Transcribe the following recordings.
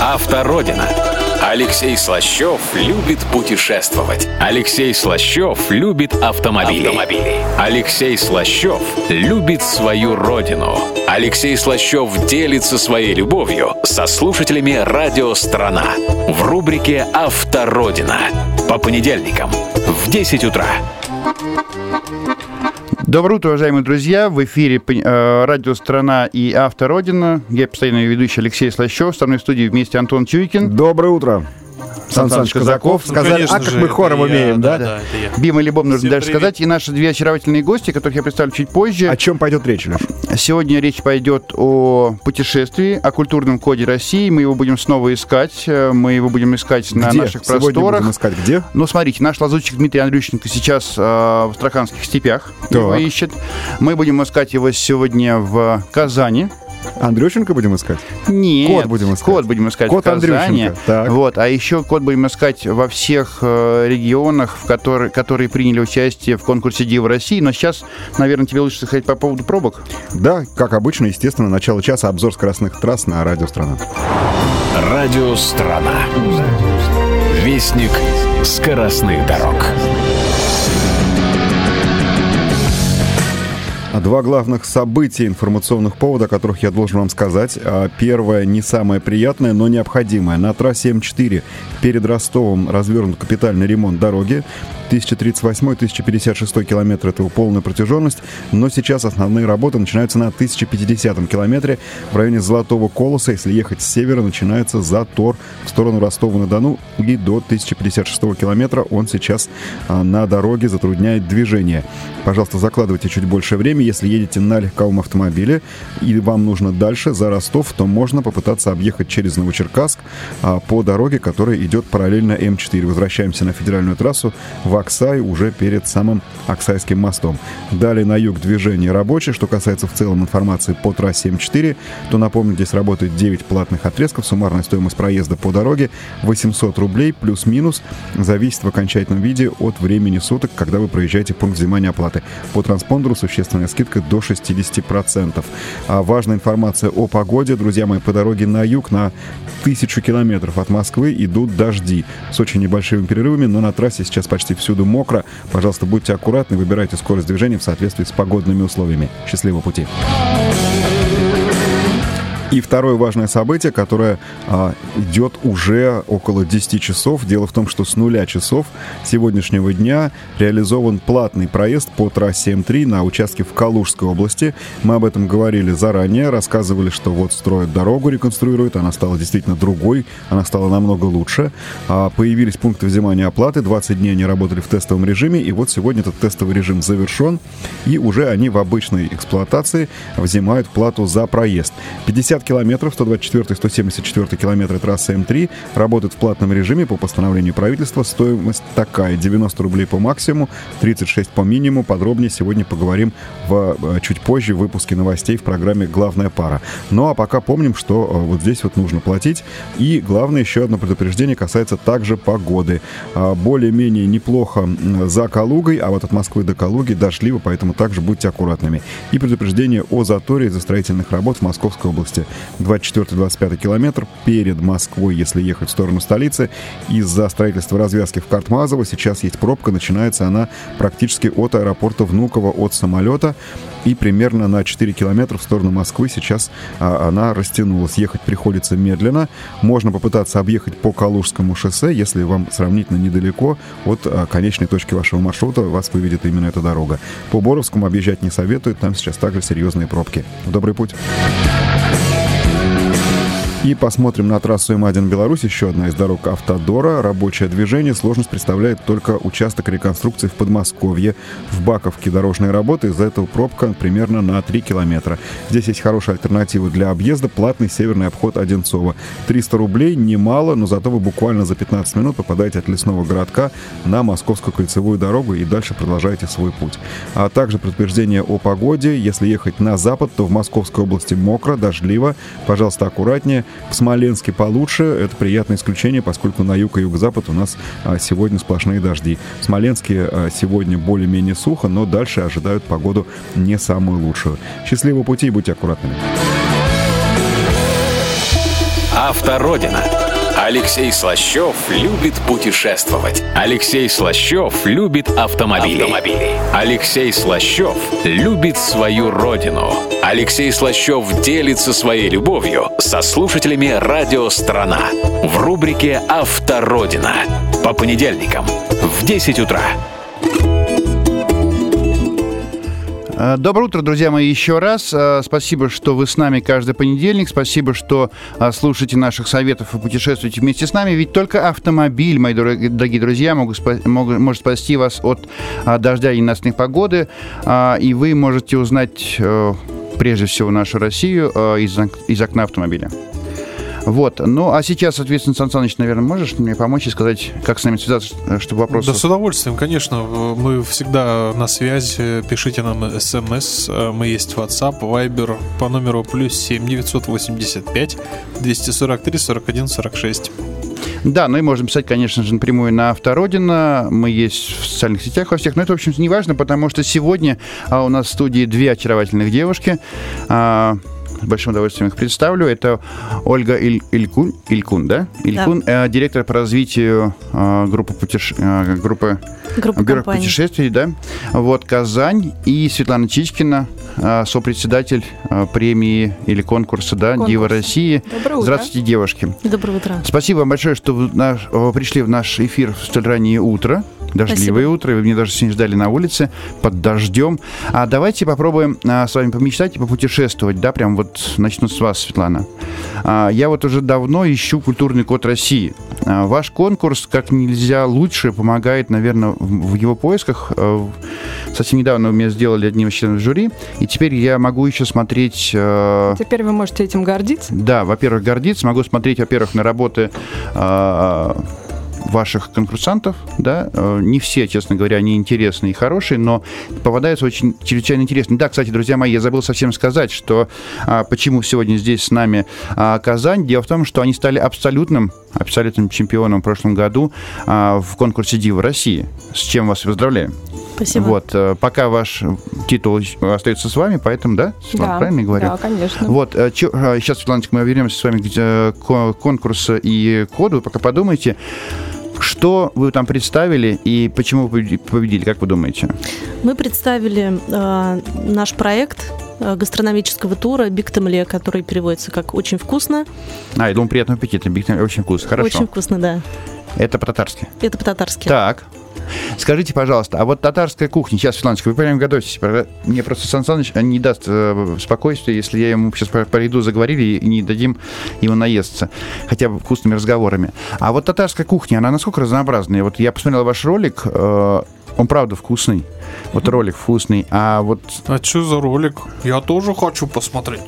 Автородина. Алексей Слащев любит путешествовать. Алексей Слащев любит автомобили. автомобили. Алексей Слащев любит свою родину. Алексей Слащев делится своей любовью со слушателями «Радио Страна» в рубрике «Автородина» по понедельникам в 10 утра. Доброе утро, уважаемые друзья. В эфире э, радио «Страна» и «Автородина». Я постоянный ведущий Алексей Слащев. В стороны студии вместе Антон Чуйкин. Доброе утро. Сан Саныч Казаков. Ну, Сказали, конечно а как же, мы хором это я, умеем, да? Да, я. Бима или Боб, нужно Всем даже привет. сказать. И наши две очаровательные гости, которых я представлю чуть позже. О чем пойдет речь, Леш? Сегодня речь пойдет о путешествии, о культурном коде России. Мы его будем снова искать. Мы его будем искать на Где? наших Сегодня просторах. будем искать где? Ну, смотрите, наш лазутчик Дмитрий Андрющенко сейчас э, в Астраханских степях его Так. ищет. Мы будем искать его сегодня в Казани. Андрющенко будем искать? Нет. Код будем искать. Код будем искать Код в Казани. Так. Вот. А еще код будем искать во всех э, регионах, в которые, которые приняли участие в конкурсе Дива России. Но сейчас, наверное, тебе лучше сказать по поводу пробок. Да, как обычно, естественно, начало часа обзор скоростных трасс на радио «Страна». Радио «Страна». Вестник скоростных дорог. Два главных события информационных повода, о которых я должен вам сказать. А, Первое, не самое приятное, но необходимое. На трассе М4 перед Ростовом развернут капитальный ремонт дороги. 1038-1056 километр – это его полная протяженность, но сейчас основные работы начинаются на 1050 километре в районе Золотого Колоса. Если ехать с севера, начинается затор в сторону Ростова-на-Дону и до 1056 километра он сейчас а, на дороге затрудняет движение. Пожалуйста, закладывайте чуть больше времени. Если едете на легковом автомобиле и вам нужно дальше, за Ростов, то можно попытаться объехать через Новочеркасск а, по дороге, которая идет параллельно М4. Возвращаемся на федеральную трассу в Аксай уже перед самым Аксайским мостом. Далее на юг движение рабочее. Что касается в целом информации по трассе М4, то напомню, здесь работает 9 платных отрезков. Суммарная стоимость проезда по дороге 800 рублей плюс-минус. Зависит в окончательном виде от времени суток, когда вы проезжаете пункт взимания оплаты. По транспондеру существенная скидка до 60%. А важная информация о погоде. Друзья мои, по дороге на юг на тысячу километров от Москвы идут дожди с очень небольшими перерывами, но на трассе сейчас почти всюду мокро. Пожалуйста, будьте аккуратны, выбирайте скорость движения в соответствии с погодными условиями. Счастливого пути! И второе важное событие, которое а, идет уже около 10 часов. Дело в том, что с нуля часов сегодняшнего дня реализован платный проезд по трассе М3 на участке в Калужской области. Мы об этом говорили заранее, рассказывали, что вот строят дорогу, реконструируют. Она стала действительно другой, она стала намного лучше. А, появились пункты взимания оплаты. 20 дней они работали в тестовом режиме. И вот сегодня этот тестовый режим завершен. И уже они в обычной эксплуатации взимают плату за проезд. 50 километров, 124-174 километры трассы М3 работают в платном режиме по постановлению правительства. Стоимость такая, 90 рублей по максимуму, 36 по минимуму. Подробнее сегодня поговорим в, э, чуть позже в выпуске новостей в программе «Главная пара». Ну а пока помним, что э, вот здесь вот нужно платить. И главное, еще одно предупреждение касается также погоды. А, Более-менее неплохо за Калугой, а вот от Москвы до Калуги дождливо, поэтому также будьте аккуратными. И предупреждение о заторе из-за строительных работ в Московской области. 24-25 километр перед Москвой, если ехать в сторону столицы. Из-за строительства развязки в Картмазово сейчас есть пробка. Начинается она практически от аэропорта Внуково, от самолета. И примерно на 4 километра в сторону Москвы сейчас а, она растянулась. Ехать приходится медленно. Можно попытаться объехать по Калужскому шоссе, если вам сравнительно недалеко от а, конечной точки вашего маршрута вас выведет именно эта дорога. По Боровскому объезжать не советуют, там сейчас также серьезные пробки. Добрый путь! И посмотрим на трассу М1 Беларусь, еще одна из дорог Автодора. Рабочее движение. Сложность представляет только участок реконструкции в Подмосковье. В Баковке дорожные работы, из-за этого пробка примерно на 3 километра. Здесь есть хорошая альтернатива для объезда. Платный северный обход Одинцова. 300 рублей, немало, но зато вы буквально за 15 минут попадаете от лесного городка на Московскую кольцевую дорогу и дальше продолжаете свой путь. А также предупреждение о погоде. Если ехать на запад, то в Московской области мокро, дождливо. Пожалуйста, аккуратнее. В Смоленске получше. Это приятное исключение, поскольку на юг и юго-запад у нас а, сегодня сплошные дожди. В Смоленске а, сегодня более-менее сухо, но дальше ожидают погоду не самую лучшую. Счастливого пути и будьте аккуратными. Автородина. Алексей Слащев любит путешествовать. Алексей Слащев любит автомобили. автомобили. Алексей Слащев любит свою родину. Алексей Слащев делится своей любовью со слушателями «Радио Страна» в рубрике «Автородина» по понедельникам в 10 утра. Доброе утро, друзья мои, еще раз. Э, спасибо, что вы с нами каждый понедельник. Спасибо, что э, слушаете наших советов и путешествуете вместе с нами. Ведь только автомобиль, мои дорогие друзья, могут, может спасти вас от дождя и ненастной погоды. И вы можете узнать прежде всего нашу Россию из, из окна автомобиля. Вот. Ну, а сейчас, соответственно, Сан Саныч, наверное, можешь мне помочь и сказать, как с нами связаться, чтобы вопрос... Да, с удовольствием, конечно. Мы всегда на связи. Пишите нам смс. Мы есть WhatsApp, Viber по номеру плюс 7 985 243 41 46. Да, ну и можем писать, конечно же, напрямую на Автородина. Мы есть в социальных сетях во всех. Но это, в общем, не важно, потому что сегодня а, у нас в студии две очаровательных девушки. Большим удовольствием их представлю. Это Ольга Иль, Илькун, Илькун, да? Илькун, да. Э, директор по развитию э, группы, путеше... э, группы Группа бюро путешествий, да? Вот, Казань. И Светлана Чичкина, э, сопредседатель э, премии или конкурса, да, Конкурс. Дива России. Доброе утро. Здравствуйте, девушки. Доброе утро. Спасибо вам большое, что вы наш, пришли в наш эфир в столь раннее утро. Дождливое Спасибо. утро, вы мне даже сегодня ждали на улице под дождем. А давайте попробуем а, с вами помечтать и попутешествовать, да, прям вот начну с вас, Светлана. А, я вот уже давно ищу культурный код России. А, ваш конкурс как нельзя лучше помогает, наверное, в, в его поисках. А, совсем недавно вы меня сделали одним из членов жюри, и теперь я могу еще смотреть... А... Теперь вы можете этим гордиться? Да, во-первых, гордиться. Могу смотреть, во-первых, на работы... А, ваших конкурсантов, да, э, не все, честно говоря, они интересные и хорошие, но попадаются очень чрезвычайно интересные. Да, кстати, друзья мои, я забыл совсем сказать, что а, почему сегодня здесь с нами а, Казань. Дело в том, что они стали абсолютным, абсолютным чемпионом в прошлом году а, в конкурсе Дива России, с чем вас поздравляем. Спасибо. Вот, э, пока ваш титул остается с вами, поэтому, да, Светлана, да, правильно говорю? Да, конечно. Вот, чё, сейчас, Светланочка, мы вернемся с вами к конкурсу и коду, пока подумайте. Что вы там представили и почему вы победили, как вы думаете? Мы представили э, наш проект э, гастрономического тура «Бик тәмле», который переводится как «очень вкусно». А, я думаю, приятного аппетита. «Бик тәмле» очень вкусно. Хорошо. Очень вкусно, да. Это по-татарски? Это по-татарски. Так. Скажите, пожалуйста, а вот татарская кухня, сейчас, Светланочка, вы прямо готовьтесь. Мне просто Сан Саныч не даст э, спокойствия, если я ему сейчас по еду заговорили и не дадим ему наесться, хотя бы вкусными разговорами. А вот татарская кухня, она насколько разнообразная? Вот я посмотрел ваш ролик, э, он правда вкусный. Вот ролик вкусный. А вот... А что за ролик? Я тоже хочу посмотреть.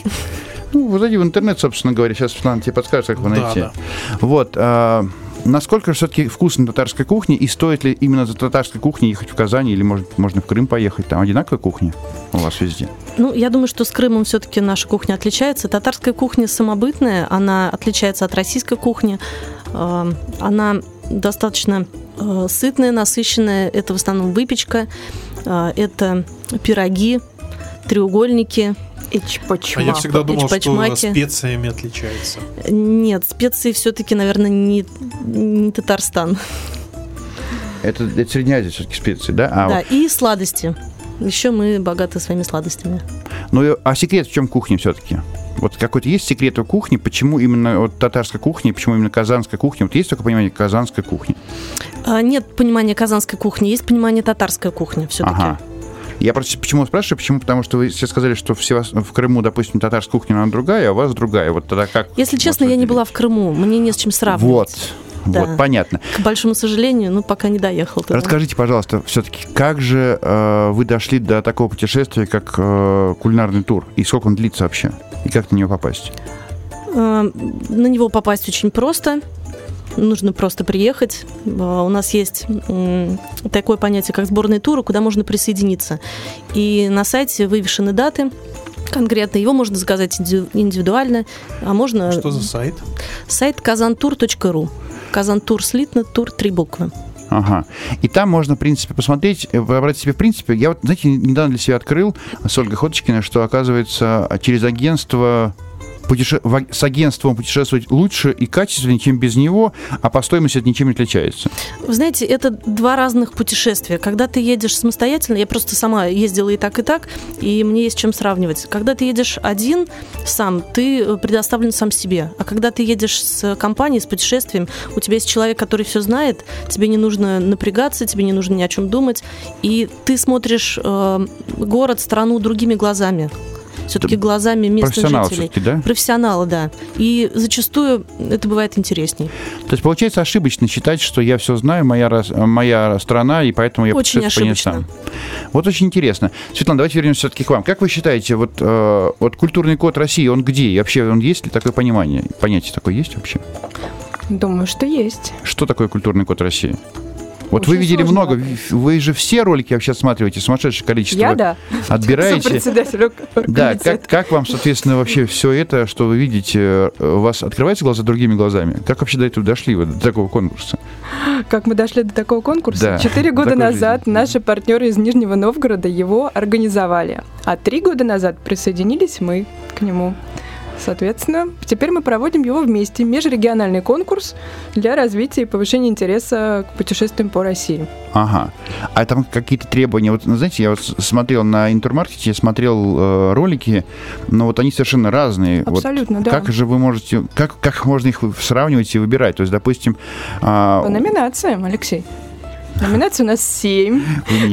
Ну, вы зайди в интернет, собственно говоря. Сейчас Светлана тебе подскажет, как его найти. Да. Вот. А, насколько все-таки вкусно татарская кухня, и стоит ли именно за татарской кухней ехать в Казань, или может, можно в Крым поехать? Там одинаковая кухня у вас везде? Ну, я думаю, что с Крымом все-таки наша кухня отличается. Татарская кухня самобытная, она отличается от российской кухни. А, она достаточно а, сытная, насыщенная. Это в основном выпечка, это пироги, треугольники – Ичпачмак. А я всегда думал, Ичпачмаки. что специями отличается. Нет, специи все-таки, наверное, не, не Татарстан. Это, это Средняя Азия все-таки специи, да? А да, вот... и сладости. Еще мы богаты своими сладостями. Ну, а секрет в чем кухня все-таки? Вот какой-то есть секрет у кухни, почему именно вот татарская кухня, почему именно казанская кухня? Вот есть только понимание казанской кухни? А, нет понимания казанской кухни, есть понимание татарской кухни все-таки. Ага. Я просто почему спрашиваю? Почему? Потому что вы все сказали, что в, Севас... в Крыму, допустим, татарская кухня, она другая, а у вас другая. Вот тогда как? Если честно, я не была в Крыму, мне не с чем сравнивать. Вот. Да. Вот, понятно. К большому сожалению, ну, пока не доехал. Туда. Расскажите, пожалуйста, все-таки, как же э, вы дошли до такого путешествия, как э, кулинарный тур? И сколько он длится вообще? И как на него попасть? Э, на него попасть очень просто нужно просто приехать. А, у нас есть такое понятие, как сборный тур, куда можно присоединиться. И на сайте вывешены даты, конкретно. Его можно заказать индивидуально, а можно... Что за сайт? Сайт kazantur.ru. Казантур слитно, тур три буквы. Ага. И там можно, в принципе, посмотреть, выбрать себе, в принципе, я вот, знаете, недавно для себя открыл с Ольгой Ходочкиной, что, оказывается, через агентство путеше... с агентством путешествовать лучше и качественнее, чем без него, а по стоимости это ничем не отличается? Вы знаете, это два разных путешествия. Когда ты едешь самостоятельно, я просто сама ездила и так, и так, и мне есть чем сравнивать. Когда ты едешь один сам, ты предоставлен сам себе. А когда ты едешь с компанией, с путешествием, у тебя есть человек, который все знает, тебе не нужно напрягаться, тебе не нужно ни о чем думать, и ты смотришь э, город, страну другими глазами все-таки глазами местных жителей. да? Профессионалы, да. И зачастую это бывает интересней. То есть получается ошибочно считать, что я все знаю, моя, моя страна, и поэтому я очень ошибочно. сам. Вот очень интересно. Светлана, давайте вернемся все-таки к вам. Как вы считаете, вот, э, вот культурный код России, он где? И вообще он есть ли такое понимание? Понятие такое есть вообще? Думаю, что есть. Что такое культурный код России? Вот Очень вы видели много, вопрос. вы же все ролики вообще отсматриваете, сумасшедшее количество. Я, да. Отбираете. Да, как, как вам, соответственно, вообще все это, что вы видите, у вас открываются глаза другими глазами? Как вообще до этого дошли, вот, до такого конкурса? Как мы дошли до такого конкурса? Да. Четыре года назад жизни. наши партнеры из Нижнего Новгорода его организовали, а три года назад присоединились мы к нему. Соответственно, теперь мы проводим его вместе, межрегиональный конкурс для развития и повышения интереса к путешествиям по России. Ага. А там какие-то требования? Вот, знаете, я вот смотрел на интермаркете, смотрел э, ролики, но вот они совершенно разные. Абсолютно, вот да. Как же вы можете, как, как можно их сравнивать и выбирать? То есть, допустим... Э, по номинациям, Алексей. Номинаций у нас семь.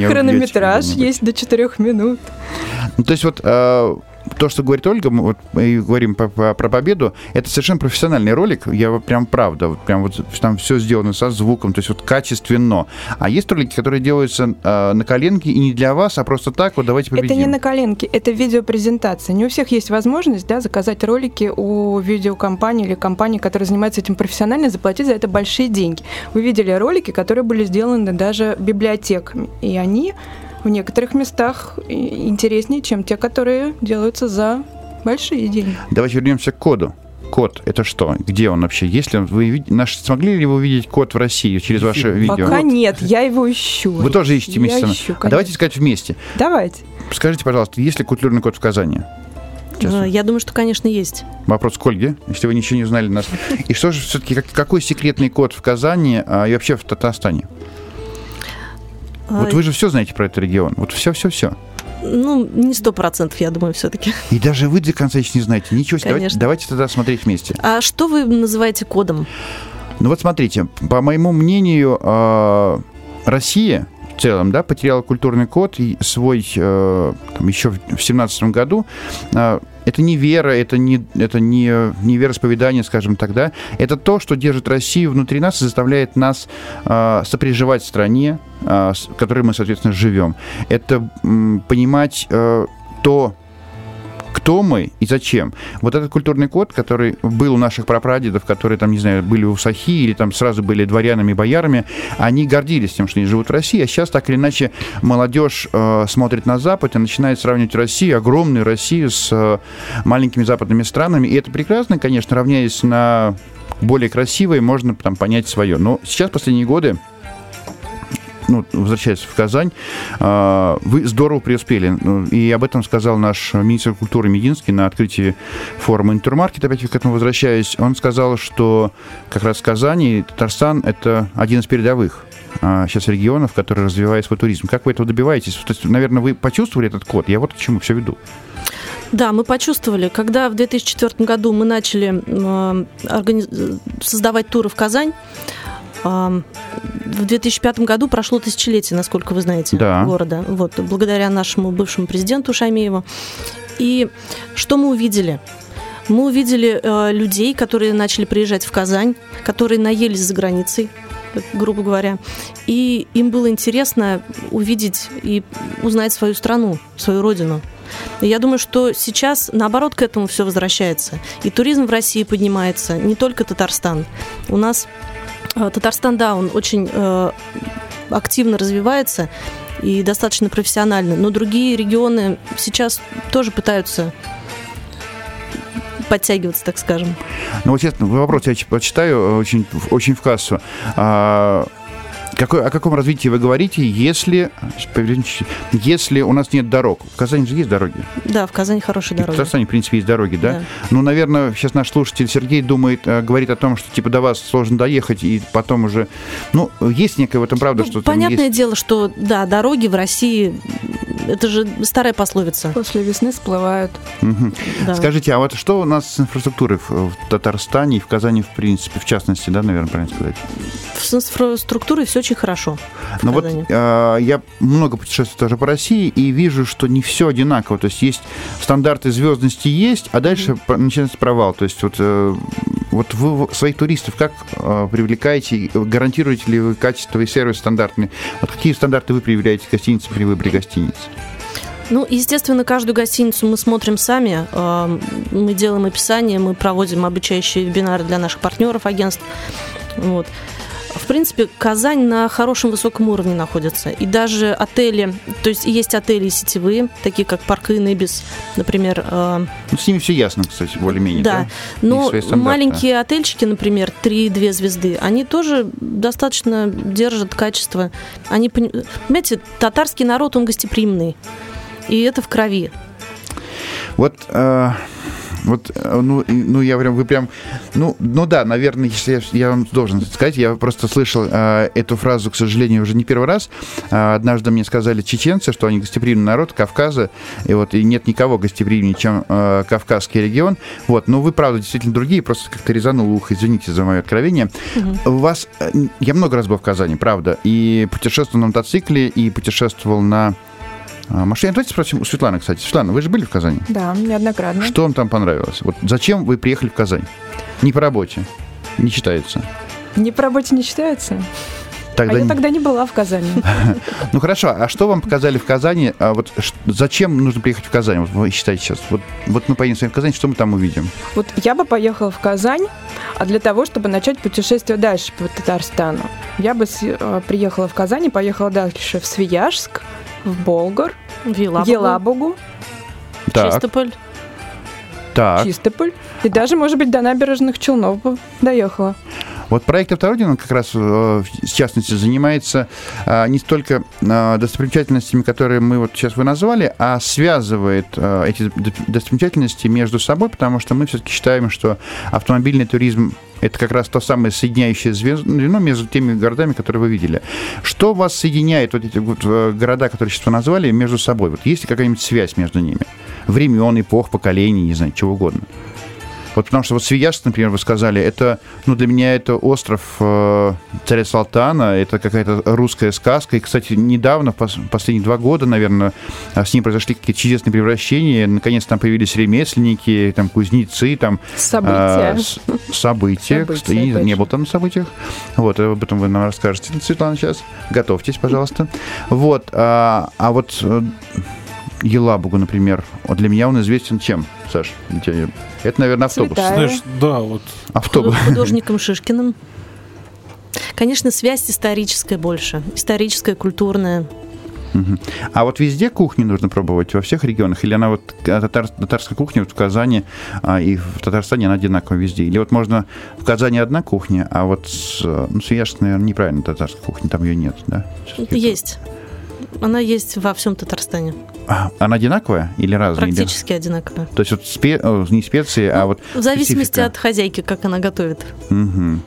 Хронометраж есть до четырех минут. Ну, то есть вот э, то, что говорит Ольга, мы вот мы говорим про, про, про победу, это совершенно профессиональный ролик. Я прям правда, вот прям вот там все сделано со звуком, то есть вот качественно. А есть ролики, которые делаются э, на коленке и не для вас, а просто так, вот давайте победим. Это не на коленке, это видеопрезентация. Не у всех есть возможность да, заказать ролики у видеокомпании или компании, которая занимается этим профессионально, заплатить за это большие деньги. Вы видели ролики, которые были сделаны даже библиотеками, и они в некоторых местах интереснее, чем те, которые делаются за большие деньги. Давайте вернемся к коду. Код это что? Где он вообще? Если вы наш, смогли ли вы увидеть код в России через ваше видео? Пока нет, я его ищу. Вы тоже ищете вместе я ищу, а давайте искать вместе. Давайте. Скажите, пожалуйста, есть ли культурный код в Казани? Честно. Я думаю, что, конечно, есть. Вопрос к Ольге, если вы ничего не знали нас. И что же все-таки, какой секретный код в Казани а, и вообще в Татарстане? Вот вы же все знаете про этот регион. Вот все-все-все. Ну, не сто процентов, я думаю, все-таки. И даже вы конца еще не знаете. Ничего себе. Давайте, давайте тогда смотреть вместе. А что вы называете кодом? Ну вот смотрите, по моему мнению, а, Россия в целом, да, потеряла культурный код и свой э, там, еще в семнадцатом году. Э, это не вера, это не, это не, не вероисповедание, скажем так, да. Это то, что держит Россию внутри нас и заставляет нас э, сопереживать стране, э, в которой мы, соответственно, живем. Это э, понимать э, то, кто мы и зачем. Вот этот культурный код, который был у наших прапрадедов, которые там, не знаю, были у Сахи или там сразу были дворянами, боярами, они гордились тем, что они живут в России, а сейчас так или иначе молодежь э, смотрит на Запад и начинает сравнивать Россию, огромную Россию с э, маленькими западными странами, и это прекрасно, конечно, равняясь на более красивые, можно там понять свое. Но сейчас, последние годы, ну, возвращаясь в Казань, а, вы здорово преуспели. Ну, и об этом сказал наш министр культуры Мединский на открытии форума Интермаркет, опять к этому возвращаясь. Он сказал, что как раз Казань и Татарстан – это один из передовых сейчас а, регионов, который развивает свой туризм. Как вы этого добиваетесь? То есть, наверное, вы почувствовали этот код? Я вот к чему все веду. Да, мы почувствовали, когда в 2004 году мы начали э, организ... создавать туры в Казань, в 2005 году прошло тысячелетие, насколько вы знаете, да. города. Вот, благодаря нашему бывшему президенту Шамееву. И что мы увидели? Мы увидели э, людей, которые начали приезжать в Казань, которые наелись за границей, грубо говоря. И им было интересно увидеть и узнать свою страну, свою родину. И я думаю, что сейчас, наоборот, к этому все возвращается. И туризм в России поднимается, не только Татарстан. У нас Татарстан, да, он очень э, активно развивается и достаточно профессионально, но другие регионы сейчас тоже пытаются подтягиваться, так скажем. Ну вот честно, вопрос я почитаю очень, очень в кассу. А, какой, о каком развитии вы говорите, если, если у нас нет дорог? В Казани же есть дороги. Да, в Казани хорошие И в дороги. Татарстане, в принципе, есть дороги, да? Да. Ну, наверное, сейчас наш слушатель Сергей думает, э, говорит о том, что типа до вас сложно доехать, и потом уже... Ну, есть некая в этом правда, Ну, что понятное есть... дело, что да, дороги в России это же старая пословица. После весны всплывают. Мгм. Да. Скажите, а вот что у нас с инфраструктурой в, в Татарстане и в Казани, в принципе, в частности, да, наверное, правильно сказать? С инфраструктурой все очень хорошо. в Ну вот э, я много путешествую тоже по России и вижу, что не все одинаково. То есть есть стандарты звездности есть, а дальше по- начинается провал. То есть вот, э, вот вы своих туристов как э, привлекаете, гарантируете ли вы качество и сервис стандартный? Вот какие стандарты вы проявляете гостиницы при выборе гостиницы? Ну, естественно, каждую гостиницу мы смотрим сами. э, Мы делаем описание, мы проводим обучающие вебинары для наших партнеров агентств. Вот. В принципе, Казань на хорошем высоком уровне находится. И даже отели, то есть есть отели сетевые, такие как Парк Инебис, например, э, Ну, с ними все ясно, кстати, более-менее. да. Да. Но маленькие отельчики, например, 3-2 звезды, они тоже достаточно держат качество. Они, пони- понимаете, татарский народ, он гостеприимный. И это в крови. Вот, э, вот, э, ну, ну, я прям, вы прям, ну, ну да, наверное, если я, я вам должен сказать, я просто слышал э, эту фразу, к сожалению, уже не первый раз. Э, однажды мне сказали чеченцы, что они гостеприимный народ Кавказа, и вот и нет никого гостеприимнее, чем э, Кавказский регион. Вот, но вы, правда, действительно другие, просто как-то резанул ухо, извините за мое откровение. У вас, э, я много раз был в Казани, правда, и путешествовал на мотоцикле, и путешествовал на машине. Давайте спросим у Светланы, кстати. Светлана, вы же были в Казани? Да, неоднократно. Что вам там понравилось? Вот зачем вы приехали в Казань? Не по работе. Не читается. Не по работе не считается? Тогда а я не- тогда не была в Казани. Ну хорошо, а что вам показали в Казани? А вот зачем нужно приехать в Казань? Вот вы считаете сейчас. Вот, вот мы поедем с вами в Казань, что мы там увидим? Вот я бы поехала в Казань, а для того, чтобы начать путешествие дальше по Татарстану, я бы с- э, приехала в Казань и поехала дальше в Свияжск, в Болгар, В Елабугу, Елабугу, Так, Чистополь. так. Чистополь. И даже, может быть, до набережных Челнов бы доехала. Вот проект «Автородина» он как раз, э, в частности, занимается а, не столько а, достопримечательностями, которые мы вот сейчас вы назвали, а связывает эти достопримечательности между собой, потому что мы все-таки считаем, что автомобильный туризм это как раз то самое соединяющее звено между теми городами, которые вы видели. Что вас соединяет, вот эти вот, э, города, которые сейчас вы назвали, между собой? Вот есть ли какая-нибудь связь между ними? Времен, эпох, поколений, не знаю, чего угодно. Вот потому что вот Свияжск, например, вы сказали, это, ну, для меня это остров э, царя Салтана, это какая-то русская сказка. И, кстати, недавно, в пос- последние два года, наверное, а, с ним произошли какие-то чудесные превращения. Наконец там появились ремесленники, там кузнецы, там События. а, с- события. События, Кстати, я не, не точно. был там на событиях. Вот, об этом вы нам расскажете, Светлана, сейчас. Готовьтесь, пожалуйста. Вот, а, а вот э, Елабугу, например, вот для меня он известен чем, Саш? Это, наверное, автобус. Цвета. Знаешь, да, вот Автобус. художником Шишкиным. Конечно, связь историческая больше. Историческая, культурная. А вот везде кухни нужно пробовать, во всех регионах? Или она вот, а, татар- татарская кухня вот в Казани а, и в Татарстане она одинаковая везде? Или вот можно в Казани одна кухня, а вот с, э, ну, Свияжск, наверное, неправильно татарская кухня, там ее нет, да? Это- Есть. Она есть во всем Татарстане. А, она одинаковая или разная? Или- Практически одинаковая. То есть вот спе- э, не специи, а вот В зависимости специфика. от хозяйки, как она готовит. Мгм.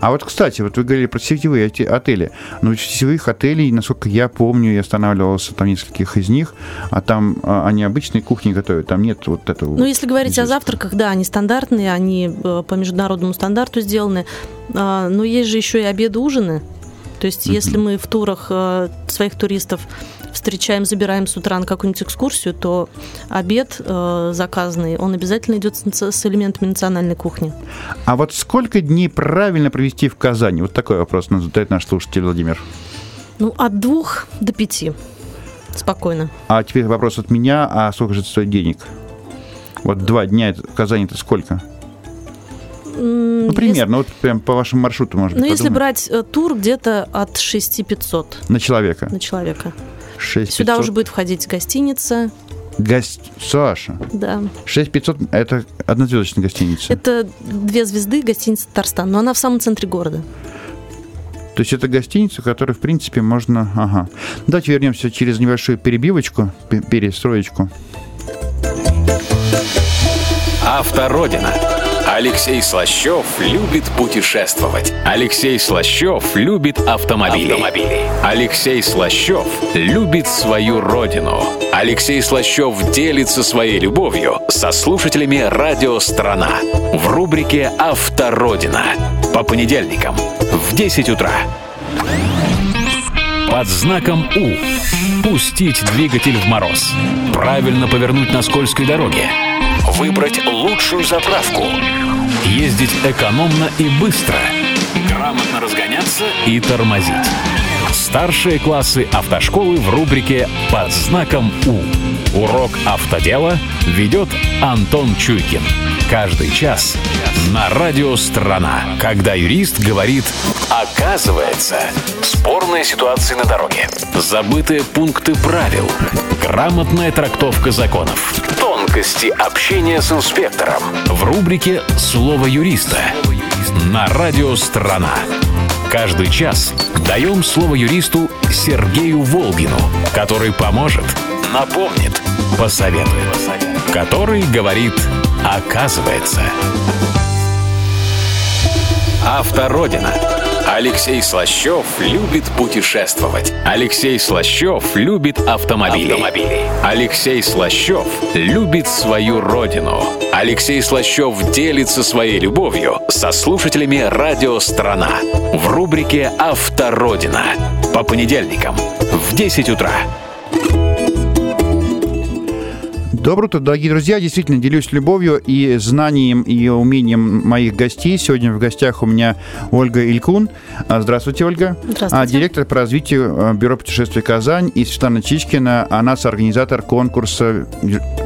А вот, кстати, вот вы говорили про сетевые эти отели. Но ведь сетевых отелей, насколько я помню, я останавливался там в нескольких из них, а там а, они обычные кухни готовят, там нет вот этого. Ну, если говорить о изыска. завтраках, да, они стандартные, они э, по международному стандарту сделаны. А, Но есть же еще и обеды, ужины. То есть, если мы в турах э, своих туристов встречаем, забираем с утра на какую-нибудь экскурсию, то обед э, заказанный, он обязательно идет с, с элементами национальной кухни. А вот сколько дней правильно провести в Казани? Вот такой вопрос нас задает наш слушатель Владимир. Ну, от двух до пяти. Спокойно. А теперь вопрос от меня, а сколько же это стоит денег? Вот два дня в Казани это сколько? Ну, если- примерно, вот прям по вашему маршруту, может Ну, если брать э, тур, где-то от 6500 На человека. на человека. 6500. Сюда уже будет входить гостиница, Гость... Саша, да. 6500 это однозвездочная гостиница. Это две звезды гостиница Татарстан, но она в самом центре города. То есть это гостиница, которую, в принципе, можно... Ага. Давайте вернемся через небольшую перебивочку, перестроечку. Автородина. Алексей Слащев любит путешествовать. Алексей Слащев любит автомобили. автомобили. Алексей Слащев любит свою родину. Алексей Слащев делится своей любовью со слушателями «Радио Страна» в рубрике «Автородина» по понедельникам в 10 утра. Под знаком У. Пустить двигатель в мороз. Правильно повернуть на скользкой дороге. Выбрать лучшую заправку. Ездить экономно и быстро. Грамотно разгоняться и тормозить. Старшие классы автошколы в рубрике «Под знаком У». Урок автодела ведет Антон Чуйкин. Каждый час на радио «Страна», когда юрист говорит «Оказывается». Спорные ситуации на дороге. Забытые пункты правил. Грамотная трактовка законов. Тонкости общения с инспектором. В рубрике «Слово юриста» на радио «Страна». Каждый час даем слово юристу Сергею Волгину, который поможет, напомнит, посоветует, который говорит «оказывается». Автородина. Алексей Слащев любит путешествовать. Алексей Слащев любит автомобили. автомобили. Алексей Слащев любит свою родину. Алексей Слащев делится своей любовью со слушателями «Радио Страна» в рубрике «Автородина» по понедельникам в 10 утра. Доброе утро, дорогие друзья. Действительно, делюсь любовью и знанием, и умением моих гостей. Сегодня в гостях у меня Ольга Илькун. А, здравствуйте, Ольга. Здравствуйте. Директор по развитию Бюро путешествий «Казань» и Светлана Чичкина. Она соорганизатор конкурса,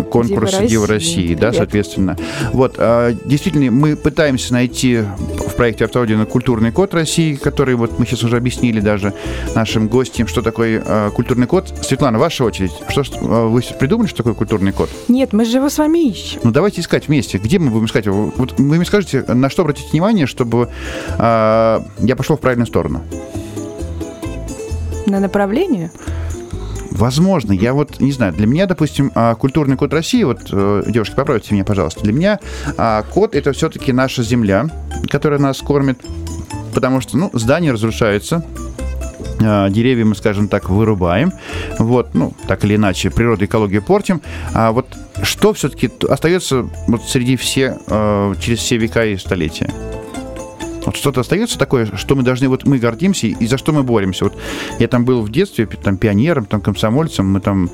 конкурса Дива России, России да, соответственно. Вот, а, действительно, мы пытаемся найти в проекте «Автоаудио» культурный код России, который вот мы сейчас уже объяснили даже нашим гостям, что такое а, культурный код. Светлана, ваша очередь. Что, вы придумали, что такое культурный код? Нет, мы же его с вами ищем. Ну, давайте искать вместе. Где мы будем искать его? Вот вы мне скажите, на что обратить внимание, чтобы э, я пошел в правильную сторону? На направление? Возможно, я вот не знаю, для меня, допустим, а, культурный код России, вот, э, девушки, поправьте меня, пожалуйста, для меня а, код это все-таки наша земля, которая нас кормит, потому что, ну, здания разрушаются, деревья мы, скажем так, вырубаем, вот, ну, так или иначе, природу, экологию портим, а вот что все-таки остается вот среди все, а, через все века и столетия? Вот что-то остается такое, что мы должны, вот мы гордимся и за что мы боремся. Вот я там был в детстве, там пионером, там комсомольцем, мы там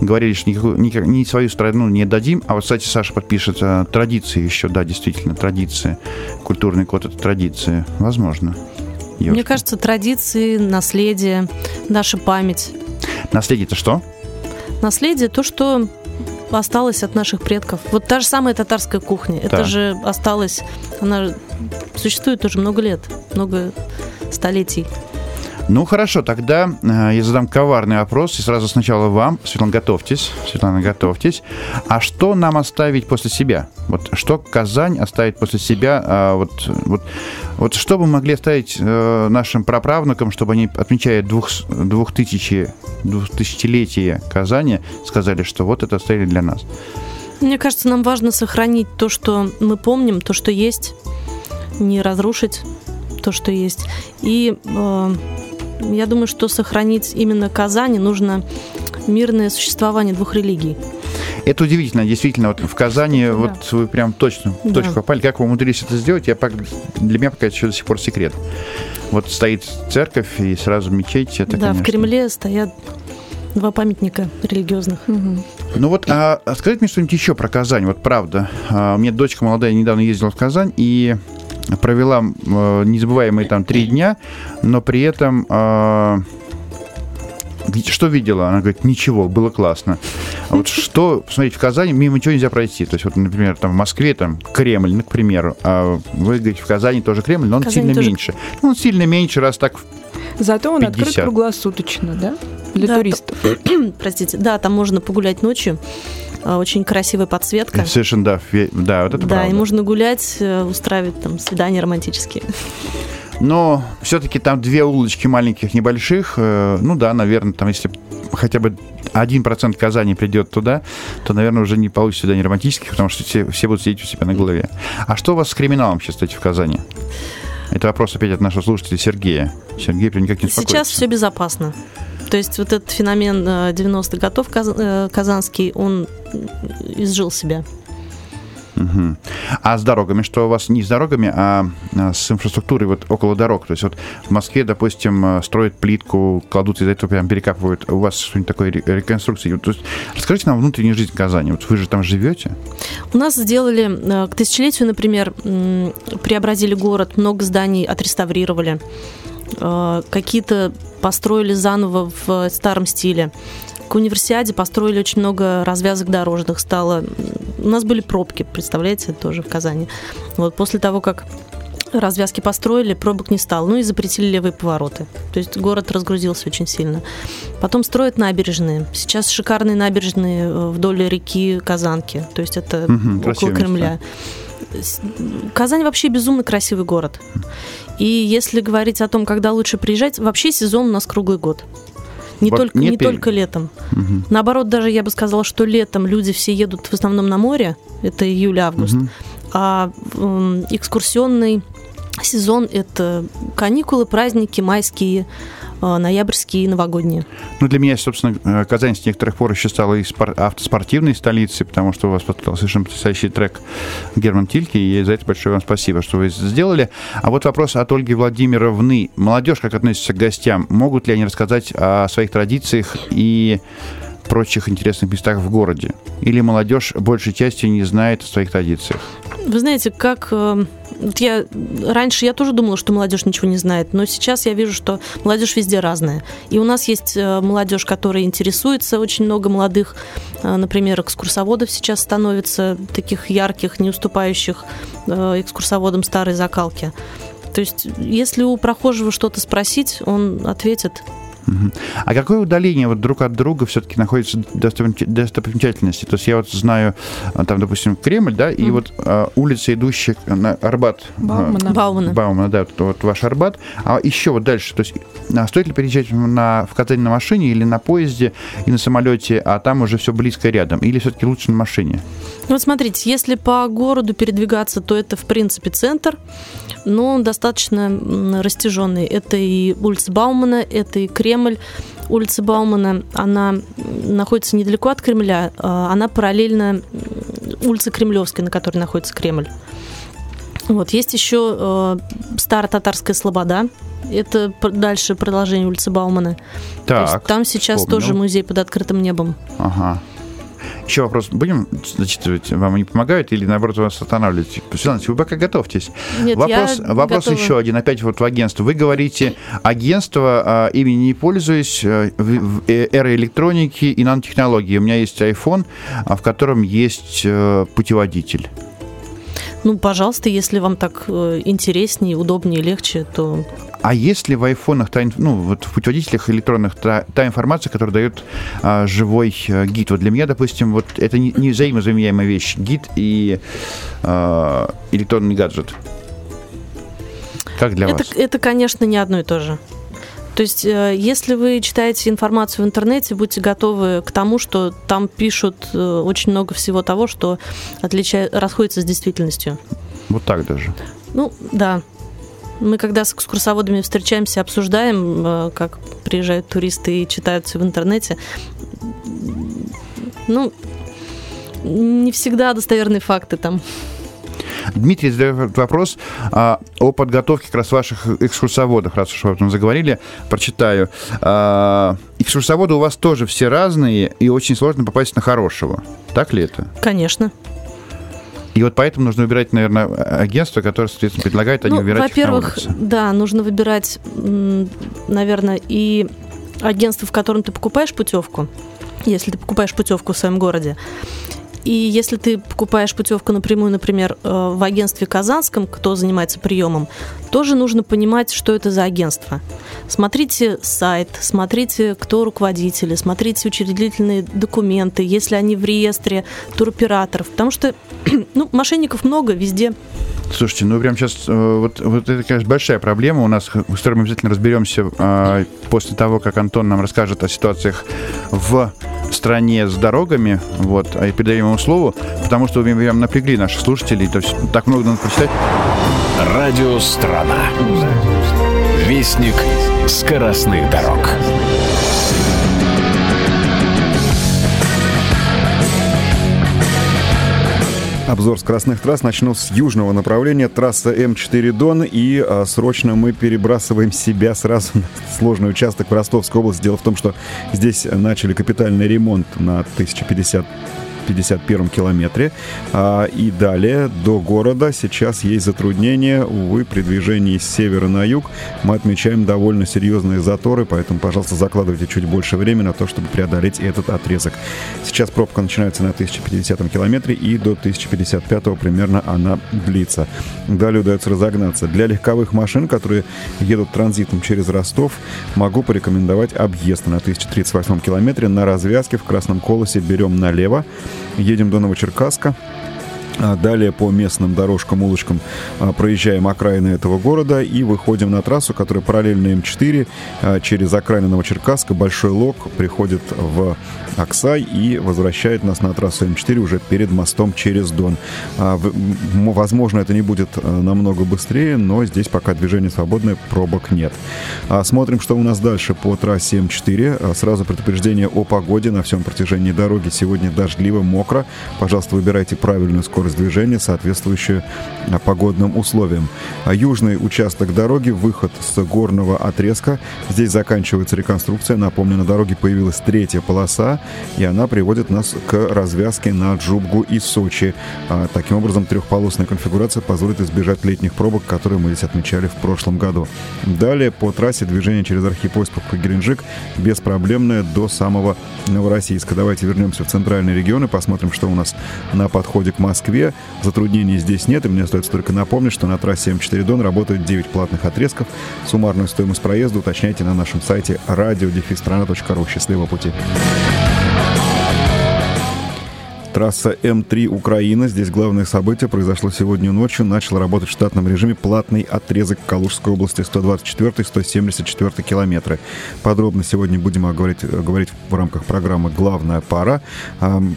говорили, что никакую, никак, ни свою страну не дадим. А вот, кстати, Саша подпишет а, традиции еще, да, действительно, традиции. Культурный код это традиции. Возможно. Девушка. Мне кажется, традиции, наследие, наша память. Наследие это что? Наследие то, что осталось от наших предков. Вот та же самая татарская кухня. Да. Это же осталось, она существует уже много лет, много столетий. Ну хорошо, тогда э, я задам коварный вопрос. И сразу сначала вам. Светлана, готовьтесь. Светлана, готовьтесь. А что нам оставить после себя? Вот что Казань оставит после себя? А, вот, вот, вот что бы могли оставить э, нашим праправнукам, чтобы они, отмечая двух, двух тысячи, двухтысячелетие Казани, сказали, что вот это оставили для нас? Мне кажется, нам важно сохранить то, что мы помним, то, что есть, не разрушить то, что есть. И э, я думаю, что сохранить именно Казани нужно мирное существование двух религий. Это удивительно, действительно, вот в Казани да. вот вы прям точно в точку да. попали. Как вы умудрились это сделать, я, для меня пока еще до сих пор секрет. Вот стоит церковь и сразу мечеть. Это, да, конечно... в Кремле стоят два памятника религиозных. Угу. Ну вот, а, а скажите мне что-нибудь еще про Казань. Вот правда, а, у меня дочка молодая недавно ездила в Казань, и провела э, незабываемые там три дня, но при этом э, что видела? Она говорит, ничего, было классно. А вот что, посмотрите, в Казани мимо чего нельзя пройти? То есть, вот, например, там в Москве там Кремль, ну, к примеру, а вы говорите, в Казани тоже Кремль, но он Казани сильно тоже... меньше. Ну, он сильно меньше, раз так Зато он 50. открыт круглосуточно, да? Для да, туристов. То, простите, да, там можно погулять ночью. А, очень красивая подсветка. Совершенно, да, да, вот это Да, правда. и можно гулять, э, устраивать там свидания романтические. Но все-таки там две улочки маленьких, небольших. Э, ну да, наверное, там если хотя бы один процент Казани придет туда, то, наверное, уже не получится свиданий романтических, потому что все, все будут сидеть у себя на голове. А что у вас с криминалом сейчас, кстати, в Казани? Это вопрос опять от нашего слушателя Сергея. Сергей прям никак не Сейчас все безопасно. То есть вот этот феномен 90-х годов э, казанский, он изжил себя. Угу. А с дорогами, что у вас не с дорогами, а, а с инфраструктурой вот около дорог? То есть вот в Москве, допустим, э, строят плитку, кладут из-за этого прям перекапывают. У вас что-нибудь такое реконструкции? То есть расскажите нам внутреннюю жизнь Казани. Вот вы же там живете? У нас сделали э, к тысячелетию, например, преобразили город, много зданий отреставрировали э, какие-то построили заново в старом стиле к универсиаде построили очень много развязок дорожных. Стало... У нас были пробки, представляете, тоже в Казани. Вот после того, как развязки построили, пробок не стало. Ну и запретили левые повороты. То есть город разгрузился очень сильно. Потом строят набережные. Сейчас шикарные набережные э, вдоль реки Казанки. То есть это угу, около Кремля. Место. Казань вообще безумно красивый город. И если говорить о том, когда лучше приезжать, вообще сезон у нас круглый год. Не, вот только, не только летом. Угу. Наоборот, даже я бы сказала, что летом люди все едут в основном на море, это июль-август, угу. а э, экскурсионный сезон это каникулы, праздники, майские, ноябрьские и новогодние. Ну, для меня, собственно, э, Казань с некоторых пор еще стала и спор- автоспортивной столицей, потому что у вас подписал совершенно потрясающий трек Герман Тильки, и за это большое вам спасибо, что вы сделали. А вот вопрос от Ольги Владимировны. Молодежь, как относится к гостям? Могут ли они рассказать о своих традициях и прочих интересных местах в городе? Или молодежь большей частью не знает о своих традициях? Вы знаете, как э, вот я раньше я тоже думала, что молодежь ничего не знает, но сейчас я вижу, что молодежь везде разная. И у нас есть э, молодежь, которая интересуется, очень много молодых, э, например, экскурсоводов сейчас становится таких ярких, не уступающих экскурсоводам старой закалки. То есть, если у прохожего что-то спросить, он ответит. А какое удаление вот друг от друга все-таки находится достопримечательности? То есть я вот знаю, а, там, допустим, Кремль, да, и вот а, улица, идущая на Арбат. Баумана. А, Баумана. Баумана, да, вот, вот ваш Арбат. А еще вот дальше, то есть а стоит ли переезжать на, в Казань на машине или на поезде и на самолете, а там уже все близко рядом? Или все-таки лучше на машине? Вот смотрите, если по городу передвигаться, то это, в принципе, центр, но он достаточно растяженный. Это и улица Баумана, это и Кремль. Улица Баумана, она находится недалеко от Кремля, а она параллельно улице Кремлевской, на которой находится Кремль. Вот, есть еще э, Старо-Татарская Слобода. Это дальше продолжение улицы Баумана. Так, там сейчас вспомнил. тоже музей под открытым небом. Ага. Еще вопрос. Будем зачитывать? Вам не помогают или, наоборот, вас останавливать? Светлана, вы пока готовьтесь. Нет, вопрос я вопрос готова. еще один. Опять вот в агентство. Вы говорите, агентство, а, ими не пользуюсь, а, в, в э, эра электроники и нанотехнологии. У меня есть iPhone, а, в котором есть а, путеводитель. Ну, пожалуйста, если вам так э, интереснее, удобнее, легче, то... А есть ли в айфонах, та, ну, вот в путеводителях электронных та, та информация, которая дает а, живой а, гид? Вот для меня, допустим, вот это не, не взаимозаменяемая вещь. Гид и а, электронный гаджет. Как для это, вас? Это, конечно, не одно и то же. То есть, э, если вы читаете информацию в интернете, будьте готовы к тому, что там пишут э, очень много всего того, что отличает, расходится с действительностью. Вот так даже. Ну, да. Мы когда с экскурсоводами встречаемся, обсуждаем, э, как приезжают туристы и читают все в интернете. Ну, не всегда достоверные факты там. Дмитрий задает вопрос а, о подготовке как раз ваших экскурсоводов, раз уж вы об этом заговорили, прочитаю. А, экскурсоводы у вас тоже все разные, и очень сложно попасть на хорошего. Так ли это? Конечно. И вот поэтому нужно выбирать, наверное, агентство, которое, соответственно, предлагает, а ну, не выбирать Во-первых, да, нужно выбирать, наверное, и агентство, в котором ты покупаешь путевку, если ты покупаешь путевку в своем городе, И если ты покупаешь путевку напрямую, например, э, в агентстве Казанском, кто занимается приемом, тоже нужно понимать, что это за агентство. Смотрите сайт, смотрите, кто руководители, смотрите учредительные документы, если они в реестре туроператоров. Потому что ну, мошенников много везде. Слушайте, ну прям сейчас э, вот, вот это, конечно, большая проблема у нас, с которой мы обязательно разберемся э, после того, как Антон нам расскажет о ситуациях в стране с дорогами, вот, а и передаем ему слово, потому что мы прям напрягли наших слушателей, то есть так много надо прочитать. Радио «Страна». Вестник скоростных дорог. Обзор скоростных трасс начну с южного направления, трасса М4 Дон, и а, срочно мы перебрасываем себя сразу на сложный участок в Ростовской области. Дело в том, что здесь начали капитальный ремонт на 1050 51 километре. А, и далее до города сейчас есть затруднения. Увы, при движении с севера на юг мы отмечаем довольно серьезные заторы, поэтому, пожалуйста, закладывайте чуть больше времени на то, чтобы преодолеть этот отрезок. Сейчас пробка начинается на 1050 километре и до 1055 примерно она длится. Далее удается разогнаться. Для легковых машин, которые едут транзитом через Ростов, могу порекомендовать объезд на 1038 километре на развязке в Красном Колосе берем налево, Едем до Новочеркасска. А далее по местным дорожкам, улочкам а, проезжаем окраины этого города и выходим на трассу, которая параллельно М4 а, через окраины Новочеркасска. Большой Лог приходит в Аксай и возвращает нас на трассу М4 уже перед мостом через Дон. Возможно, это не будет намного быстрее, но здесь пока движение свободное, пробок нет. Смотрим, что у нас дальше по трассе М4. Сразу предупреждение о погоде на всем протяжении дороги. Сегодня дождливо, мокро. Пожалуйста, выбирайте правильную скорость скорость движения, соответствующую а, погодным условиям. А южный участок дороги, выход с горного отрезка. Здесь заканчивается реконструкция. Напомню, на дороге появилась третья полоса, и она приводит нас к развязке на Джубгу и Сочи. А, таким образом, трехполосная конфигурация позволит избежать летних пробок, которые мы здесь отмечали в прошлом году. Далее по трассе движение через Архипойспах по Геленджик беспроблемное до самого Новороссийска. Давайте вернемся в центральный регион и посмотрим, что у нас на подходе к Москве Москве. Затруднений здесь нет, и мне остается только напомнить, что на трассе М4 Дон работают 9 платных отрезков. Суммарную стоимость проезда уточняйте на нашем сайте radio.strana.ru. Счастливого пути! Трасса М3 Украина. Здесь главное событие произошло сегодня ночью. Начал работать в штатном режиме платный отрезок Калужской области 124-174 километры. Подробно сегодня будем говорить, говорить в рамках программы «Главная пара».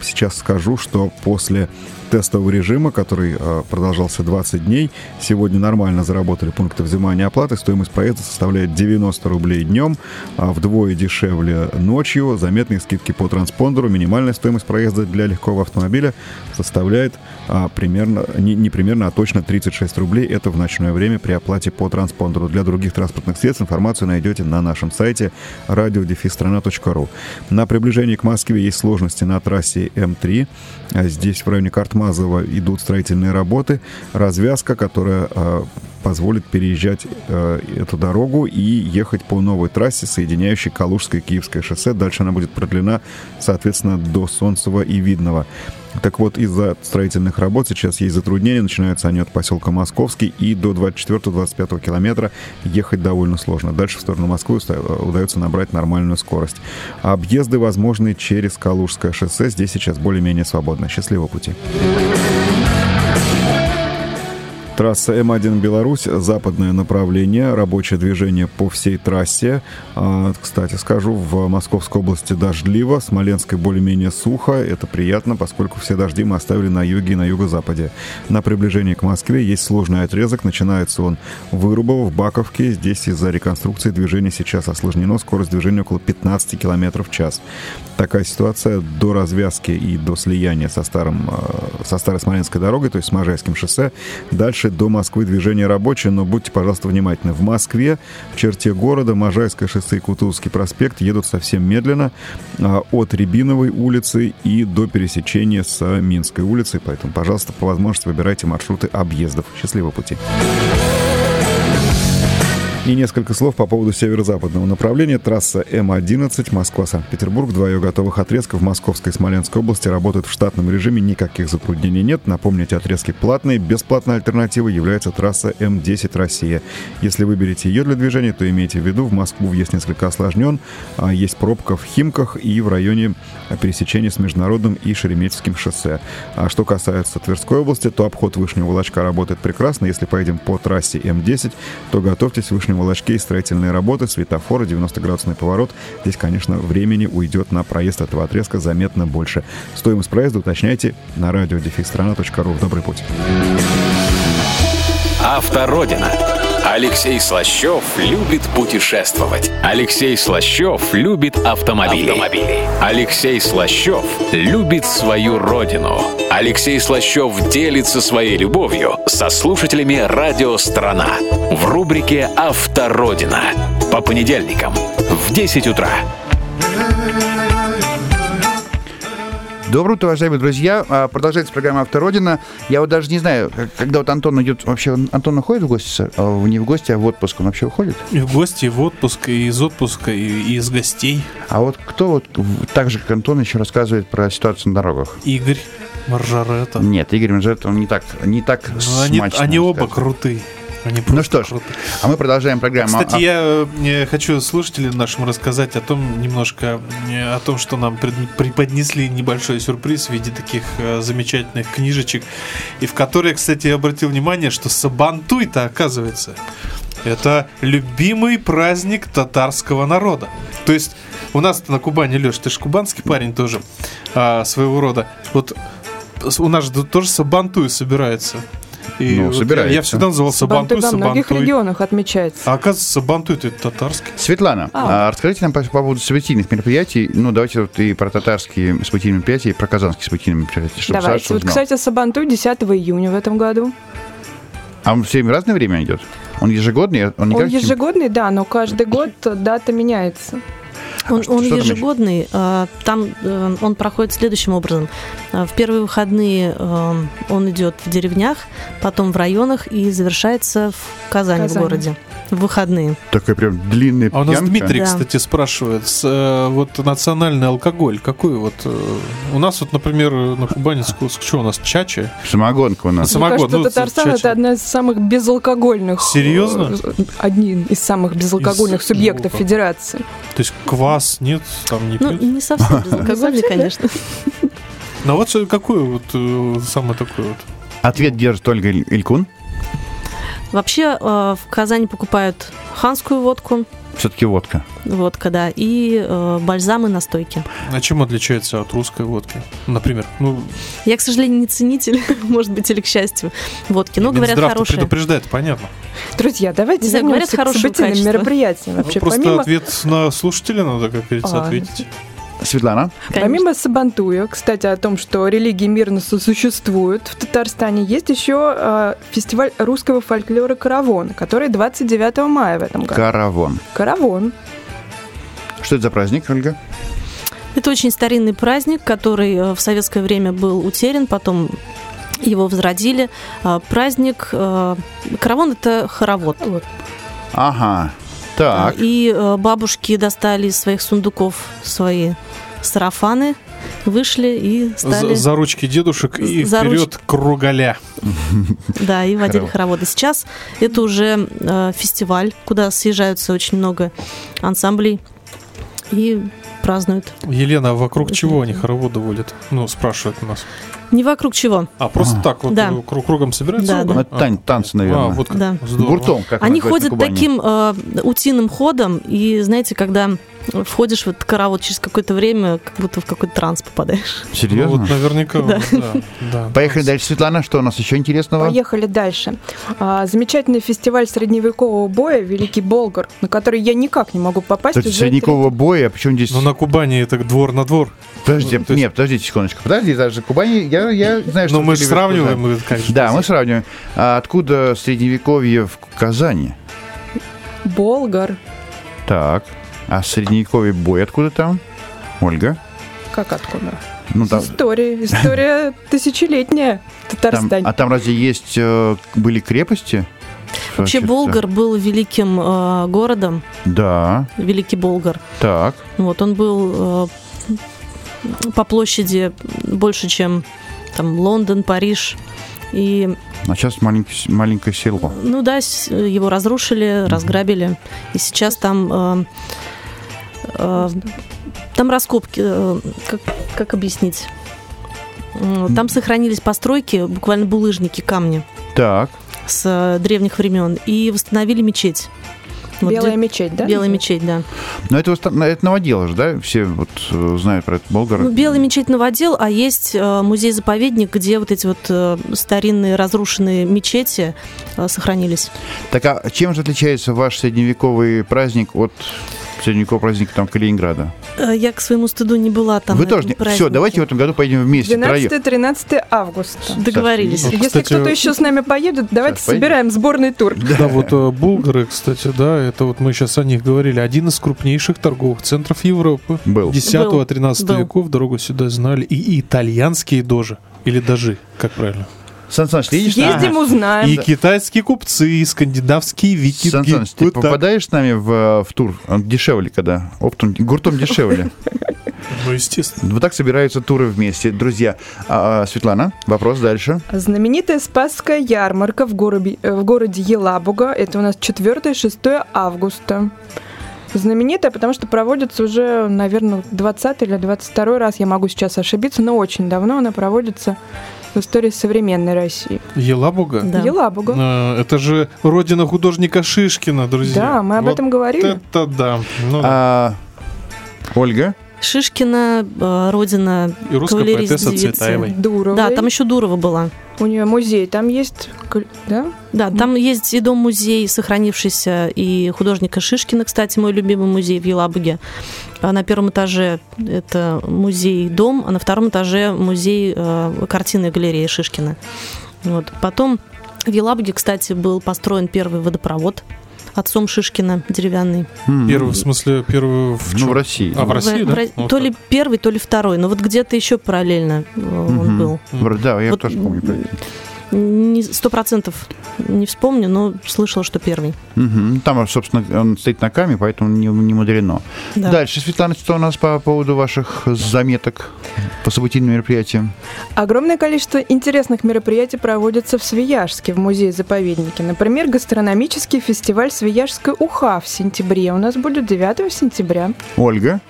Сейчас скажу, что после тестового режима, который э, продолжался 20 дней. Сегодня нормально заработали пункты взимания оплаты. Стоимость проезда составляет 90 рублей днем, а вдвое дешевле ночью. Заметные скидки по транспондеру. Минимальная стоимость проезда для легкового автомобиля составляет а, примерно, не, не примерно, а точно 36 рублей. Это в ночное время при оплате по транспондеру. Для других транспортных средств информацию найдете на нашем сайте radiodefистрана.ру. На приближении к Москве есть сложности на трассе М3. А здесь в районе Картмазова идут строительные работы. Развязка, которая а, позволит переезжать э, эту дорогу и ехать по новой трассе, соединяющей Калужское и Киевское шоссе. Дальше она будет продлена, соответственно, до Солнцева и Видного. Так вот, из-за строительных работ сейчас есть затруднения. Начинаются они от поселка Московский и до 24-25 километра ехать довольно сложно. Дальше в сторону Москвы удается набрать нормальную скорость. Объезды возможны через Калужское шоссе. Здесь сейчас более-менее свободно. Счастливого пути. Трасса М1 Беларусь, западное направление, рабочее движение по всей трассе. А, кстати, скажу, в Московской области дождливо, Смоленской более-менее сухо. Это приятно, поскольку все дожди мы оставили на юге и на юго-западе. На приближении к Москве есть сложный отрезок. Начинается он в Вырубово, в Баковке. Здесь из-за реконструкции движение сейчас осложнено. Скорость движения около 15 км в час. Такая ситуация до развязки и до слияния со, старым, а, со старой Смоленской дорогой, то есть с Можайским шоссе. Дальше дальше до Москвы движение рабочее, но будьте, пожалуйста, внимательны. В Москве, в черте города, Можайское шоссе и Кутузовский проспект едут совсем медленно а, от Рябиновой улицы и до пересечения с Минской улицей. Поэтому, пожалуйста, по возможности выбирайте маршруты объездов. Счастливого пути! И несколько слов по поводу северо-западного направления. Трасса М11 Москва-Санкт-Петербург. Два ее готовых отрезка в Московской и Смоленской области работают в штатном режиме. Никаких затруднений нет. Напомните, отрезки платные. Бесплатной альтернативой является трасса М10 Россия. Если выберете ее для движения, то имейте в виду, в Москву въезд несколько осложнен. А есть пробка в Химках и в районе пересечения с Международным и Шереметьевским шоссе. А что касается Тверской области, то обход Вышнего Волочка работает прекрасно. Если поедем по трассе М10, то готовьтесь в Вышнем Волочке и строительные работы, светофоры, 90-градусный поворот. Здесь, конечно, времени уйдет на проезд этого отрезка заметно больше. Стоимость проезда уточняйте на радиодефистрана.ру. Добрый путь. Автородина. Алексей Слащев любит путешествовать. Алексей Слащев любит автомобили. автомобили. Алексей Слащев любит свою родину. Алексей Слащев делится своей любовью со слушателями «Радио Страна» в рубрике «Автородина» по понедельникам в 10 утра. Доброе утро, уважаемые друзья. А, Продолжается программа «Автородина». Я вот даже не знаю, когда вот Антон идет... Вообще, он- Антон уходит в гости? А, Не в гости, а в отпуск. Он вообще уходит? И в гости, и в отпуск, и из отпуска, и, и из гостей. А вот кто вот так же, как Антон, еще рассказывает про ситуацию на дорогах? Игорь, Маржарета. Нет, Игорь Межет, он не так, не так Ну, они, смачно они оба крутые. Они Ну просто что ж, крутые. а мы продолжаем программу. Кстати, А- я э, э, хочу слушателям нашим рассказать о том немножко, э, о том, что нам преподнесли небольшой сюрприз в виде таких замечательных книжечек, и в которые, кстати, я обратил внимание, что Сабантуй-то, оказывается, это любимый праздник татарского народа. То есть у нас на Кубани, Леш, ты же кубанский парень тоже а, своего рода. Вот у нас же тоже Сабантуй собирается. И Ну, вот я- собирается. Я всегда называл Сабантуй, Сабантуй во многих регионах отмечается. А оказывается, Сабантуй это татарский. Светлана, А. а расскажите нам по, по поводу событийных мероприятий. Ну, давайте вот и про татарские событийные мероприятия, и про казанские событийные мероприятия. чтобы Давайте. Вот, узнал. кстати, Сабантуй 10 июня в этом году. А он все время разное время идет? Он ежегодный? Он, не Он ежегодный, да, но каждый год дата меняется. Он, что- он там ежегодный. а, Там э, он проходит следующим образом. А, В первые выходные э, он идет в деревнях, потом в районах и завершается в Казани, Казани. в городе. В выходные. Такой прям длинный А у нас пьянка. Дмитрий, Да. кстати, спрашивает, с, э, вот национальный алкоголь, какой вот... э, у нас вот, например, на Кубани, что у нас, чача? Самогонка у нас. Самогон, Мне кажется, ну, Татарстан чаще. это одна из самых безалкогольных. Серьезно? э, Один из самых безалкогольных Из- субъектов ну, федерации. То есть квас нет, там не Ну, пьют? не совсем безалкогольный, конечно. Ну вот что- какой вот э, самый такой вот? Ответ держит Ольга Иль- Илькун. Вообще э, в Казани покупают ханскую водку, Все-таки водка. водка, да, и э, бальзамы настойки. А чем отличается от русской водки? Например, ну, Я, к сожалению, не ценитель, может быть, или к счастью, водки. Но говорят, хорошие. предупреждает, понятно. Друзья, давайте Не знаю, говорят, вернемся к хорошего событийным качества. мероприятиям. Вообще, Ну, Просто помимо, ответ на слушателя надо, как говорится, А, ответить. Светлана. Конечно. помимо Сабантуя, кстати, о том, что религии мирно сосуществуют в Татарстане, есть еще э, фестиваль русского фольклора «Каравон», который 29 мая в этом году. Каравон. «Каравон». Что это за праздник, Ольга? Это очень старинный праздник, который э, в советское время был утерян, потом его возродили. А, Праздник э, Каравон это хоровод. Ага. Так. И э, бабушки достали из своих сундуков свои сарафаны, вышли и За, стали, за ручки дедушек и За руч- вперед кругаля. да, и водили Хоровод. хороводы. Сейчас это уже э, фестиваль, куда съезжаются очень много ансамблей и празднуют. Елена, а вокруг Это чего это. они хороводы водят? Ну, спрашивают у нас. Не вокруг чего. А, просто Ага. так вот Да. э, круг- кругом собираются? Да, да. Ну, это тань- танцы, наверное. А, вот как. Да. Здорово. Гуртом, как Они ходят таким э, утиным ходом, и знаете, когда входишь в этот караул через какое-то время, как будто в какой-то транс попадаешь. Ну, Серьезно? вот наверняка. Да. да, да. Поехали дальше, Светлана. Что у нас еще интересного? Поехали дальше. А, замечательный фестиваль средневекового боя «Великий Болгар», на который я никак не могу попасть. Есть средневекового боя, а почему здесь... Ну, на Кубани это двор на двор. Подождите, ну, есть- нет, подождите секундочку. Подожди, даже Кубани, я, я знаю, что... Но мы же сравниваем. Мы как же Да, мы сравниваем. А откуда средневековье в Казани? третий- Болгар. Так. А средневековье бой откуда там? Ольга? Как откуда? Ну, там, История. История тысячелетняя в там- Татарстане. а там разве есть э, были крепости? Вообще Значит, Болгар был великим э, городом, Да, Великий Болгар. так. Вот он был э, по площади больше, чем там Лондон, Париж. И, А сейчас маленькое, маленькое село. ну да, его разрушили, разграбили. И сейчас там э, э, там раскопки. э, как, как объяснить? Там сохранились постройки, буквально булыжники, камни Так. с э, древних времен. И восстановили мечеть. Вот Белая где- мечеть, да? Белая мечеть, да. Но это, это новодел же, да? Все вот э, знают про этот Болгар. Ну, Белый мечеть новодел, а есть э, музей-заповедник, где вот эти вот э, старинные разрушенные мечети э, сохранились. Так а чем же отличается ваш средневековый праздник от средневекового праздника там Калининграда? Э, Я к своему стыду не была там. Вы тоже не... Все, давайте в этом году пойдем вместе. втроем. 12-13 августа. Договорились. Вот, Если кстати, кто-то еще с нами поедет, давайте поедем. собираем сборный тур. Да, вот э, булгары, кстати, да, это вот мы сейчас о них говорили. Один из крупнейших торговых центров Европы. Был. 10-13 Был. веков дорогу сюда знали. И, и итальянские дожи. Или дожи, как правильно. Сан Саныч, ты едешь? Съездим, узнаем. И китайские купцы, и скандинавские викинги. Сан Саныч, ты так. попадаешь с нами в, в тур? Он дешевле, когда? Оптом, гуртом дешевле. Ну, естественно. Вот так собираются туры вместе. Друзья, а, а, Светлана, вопрос дальше. Знаменитая Спасская ярмарка в городе, э, в городе Елабуга. Это у нас 4-6 августа. Знаменитая, потому что проводится уже, наверное, 20 или 22 раз, я могу сейчас ошибиться, но очень давно она проводится в истории современной России. Елабуга? Да. Елабуга. А, Это же родина художника Шишкина, друзья. Да, мы об Вот этом говорили. Это да. Ну, А, Ольга? Шишкина, э, родина и русская поэтесса. Цветаевой. Дуровой. Да, там еще Дурова была. У нее музей, там есть, да? Да, там есть и дом-музей, сохранившийся, и художника Шишкина, кстати, мой любимый музей в Елабуге. А На первом этаже это музей-дом, а на втором этаже музей э, картины и галереи Шишкина. Вот. Потом в Елабуге, кстати, был построен первый водопровод отцом Шишкина, деревянный. М, Первый, в смысле, первый в Ну, в России. А, в России, В- да? в Вот то так. ли первый, то ли второй. Но вот где-то еще параллельно э, он Мгм. был. Да, я Вот, тоже помню. Сто процентов не вспомню, но слышала, что первый. Мгм. Там, собственно, он стоит на каме, поэтому не, не мудрено. Да. Дальше, Светлана, что у нас по поводу ваших заметок по событийным мероприятиям? Огромное количество интересных мероприятий проводится в Свияжске, в музее-заповеднике. Например, гастрономический фестиваль «Свияжская уха» в сентябре. У нас будет 9 сентября. Ольга?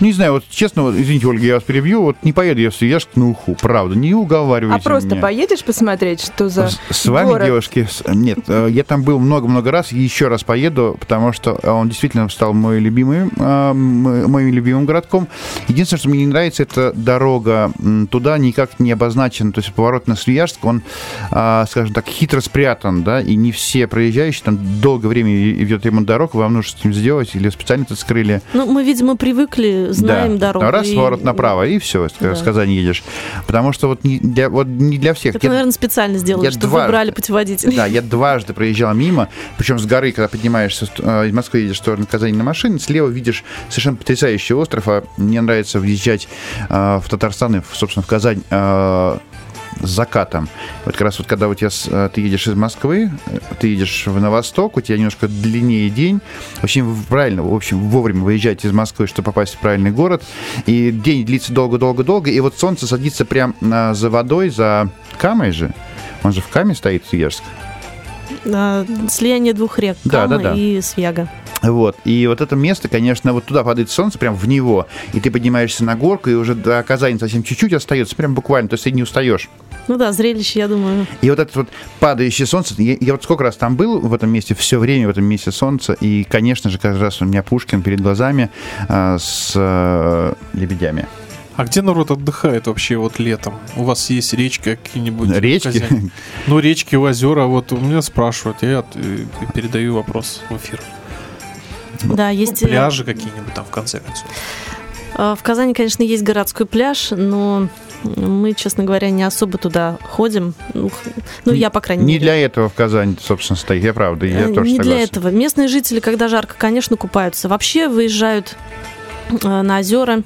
Не знаю, вот честно, вот, извините, Ольга, я вас перебью, вот не поеду я в Свияжск на уху, правда, не уговаривайте А просто меня. поедешь посмотреть, что за С, с вами, город? девушки, с- нет, э, я там был много-много раз, и еще раз поеду, потому что э, он действительно стал мой любимый, э, м- моим любимым городком. Единственное, что мне не нравится, это дорога туда никак не обозначена, то есть поворот на Свияжск, он, а, скажем так, хитро спрятан, да, и не все проезжающие, там долгое время и- идет ремонт дорог, вам нужно с ним сделать, или специально это скрыли. Ну, мы, видимо, привыкли, знаем да. дорогу. Раз, и- поворот направо, и все, Да. с Казани едешь. Потому что вот не для, вот не для всех. Это, Я- наверное, специально сделали, я чтобы два- выбрали путеводитель. Да, я дважды проезжал мимо, причем с горы, когда поднимаешься э, из Москвы, едешь в сторону Казани на машине, слева видишь совершенно потрясающий остров, а мне нравится въезжать э, в Татарстан и, собственно, в Казань э, закатом. Вот как раз вот когда у тебя э, ты едешь из Москвы, э, ты едешь в- на восток, у тебя немножко длиннее день. Очень правильно, в общем, вовремя выезжать из Москвы, чтобы попасть в правильный город. И день длится долго-долго-долго, и вот солнце садится прям на- за водой, за Камой же. Он же в Каме стоит, Свияжск. Слияние двух рек, Да, да, да. и Свяга. Вот. И вот это место, конечно, вот туда падает солнце, прям в него, и ты поднимаешься на горку, и уже до Казани совсем чуть-чуть остается, прям буквально, то есть ты не устаешь. Ну да, зрелище, я думаю. И вот это вот падающее солнце, я, я вот сколько раз там был в этом месте, все время в этом месте солнце, и, конечно же, каждый раз у меня Пушкин перед глазами а, с а, лебедями. А где народ отдыхает вообще вот летом? У вас есть речка какие-нибудь? Речки? Казани? Ну, речки, озера, вот у меня спрашивают, я э, передаю вопрос в эфир. Да, Ну, есть... э, пляжи какие-нибудь там, в конце концов. э, В Казани, конечно, есть городской пляж, но мы, честно говоря, не особо туда ходим. Ну, ну, я, по крайней Не мере. для этого в Казани, собственно, стоит, я правда, я Э, тоже не согласен. для этого. Местные жители, когда жарко, конечно, купаются. Вообще выезжают на озера.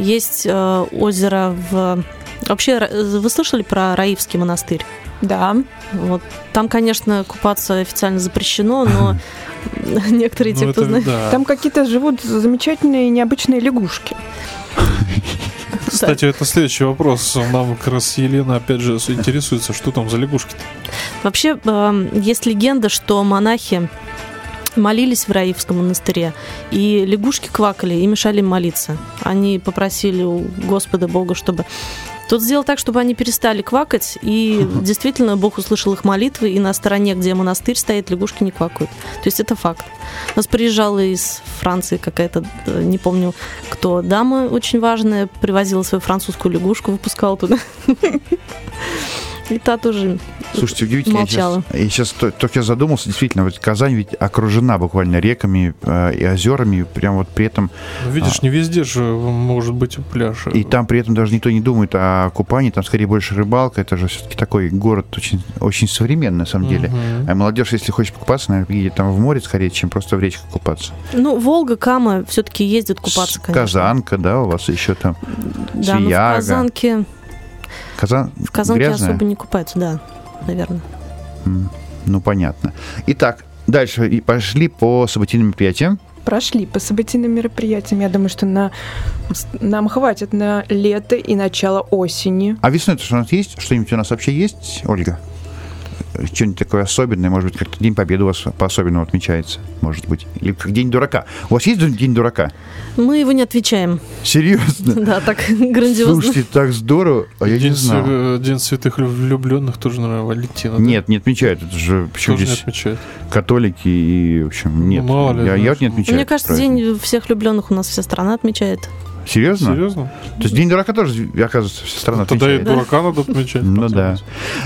Есть э, озеро в Вообще, вы слышали про Раивский монастырь? Да. Вот там, конечно, купаться официально запрещено, но некоторые те, Ну, кто знает. Там какие-то живут замечательные необычные легушки. Кстати, это следующий вопрос. Нам как раз Елена опять же интересуется, что там за лягушки Вообще, э, есть легенда, что монахи молились в Раивском монастыре, и лягушки квакали и мешали им молиться. Они попросили у Господа Бога, чтобы тот сделал так, чтобы они перестали квакать, и действительно Бог услышал их молитвы, и на стороне, где монастырь стоит, лягушки не квакают. То есть это факт. У нас приезжала из Франции какая-то, э, не помню кто, дама очень важная, привозила свою французскую лягушку, выпускала туда. И та тоже Слушайте, удивительно. Молчала. Я сейчас, я сейчас то- только я задумался, действительно, вот Казань ведь окружена буквально реками э, и озерами, прям вот при этом, Ну, видишь, не везде же может быть пляж. и там при этом даже никто не думает о купании, там скорее больше рыбалка, это же все-таки такой город очень, очень современный на самом деле. Мгм. А молодежь, если хочет покупаться, наверное, едет там в море скорее, чем просто в речках купаться. Ну, Волга, Кама все-таки ездят купаться, конечно. Казанка, да, у вас еще там. Да, но в Свияга. Казанке, Казан в Казанке грязная? особо не купаются, да, наверное. Ну, понятно. Итак, дальше и пошли по событийным мероприятиям. Прошли по событийным мероприятиям. Я думаю, что на... нам хватит на лето и начало осени. А весной-то что у нас есть? Что-нибудь у нас вообще есть, Ольга? Что-нибудь такое особенное? Может быть, как-то День Победы у вас по-особенному отмечается? Может быть. Или как День дурака. У вас есть День дурака? Мы его не отвечаем. Серьезно? Да, так грандиозно. Слушайте, так здорово. А я День, не знал. свя- День святых влюбленных тоже, наверное, Валентина. да? Нет, не отмечают. Это же почему тоже не здесь отмечают. католики и, в общем, нет. Ну, мало ли, я, я вот не отмечаю. Мне кажется, праздник. День всех влюбленных у нас вся страна отмечает. Серьезно? Серьезно? То есть День дурака тоже, оказывается, вся страна Тогда и отмечает. дурака надо отмечать. Ну да.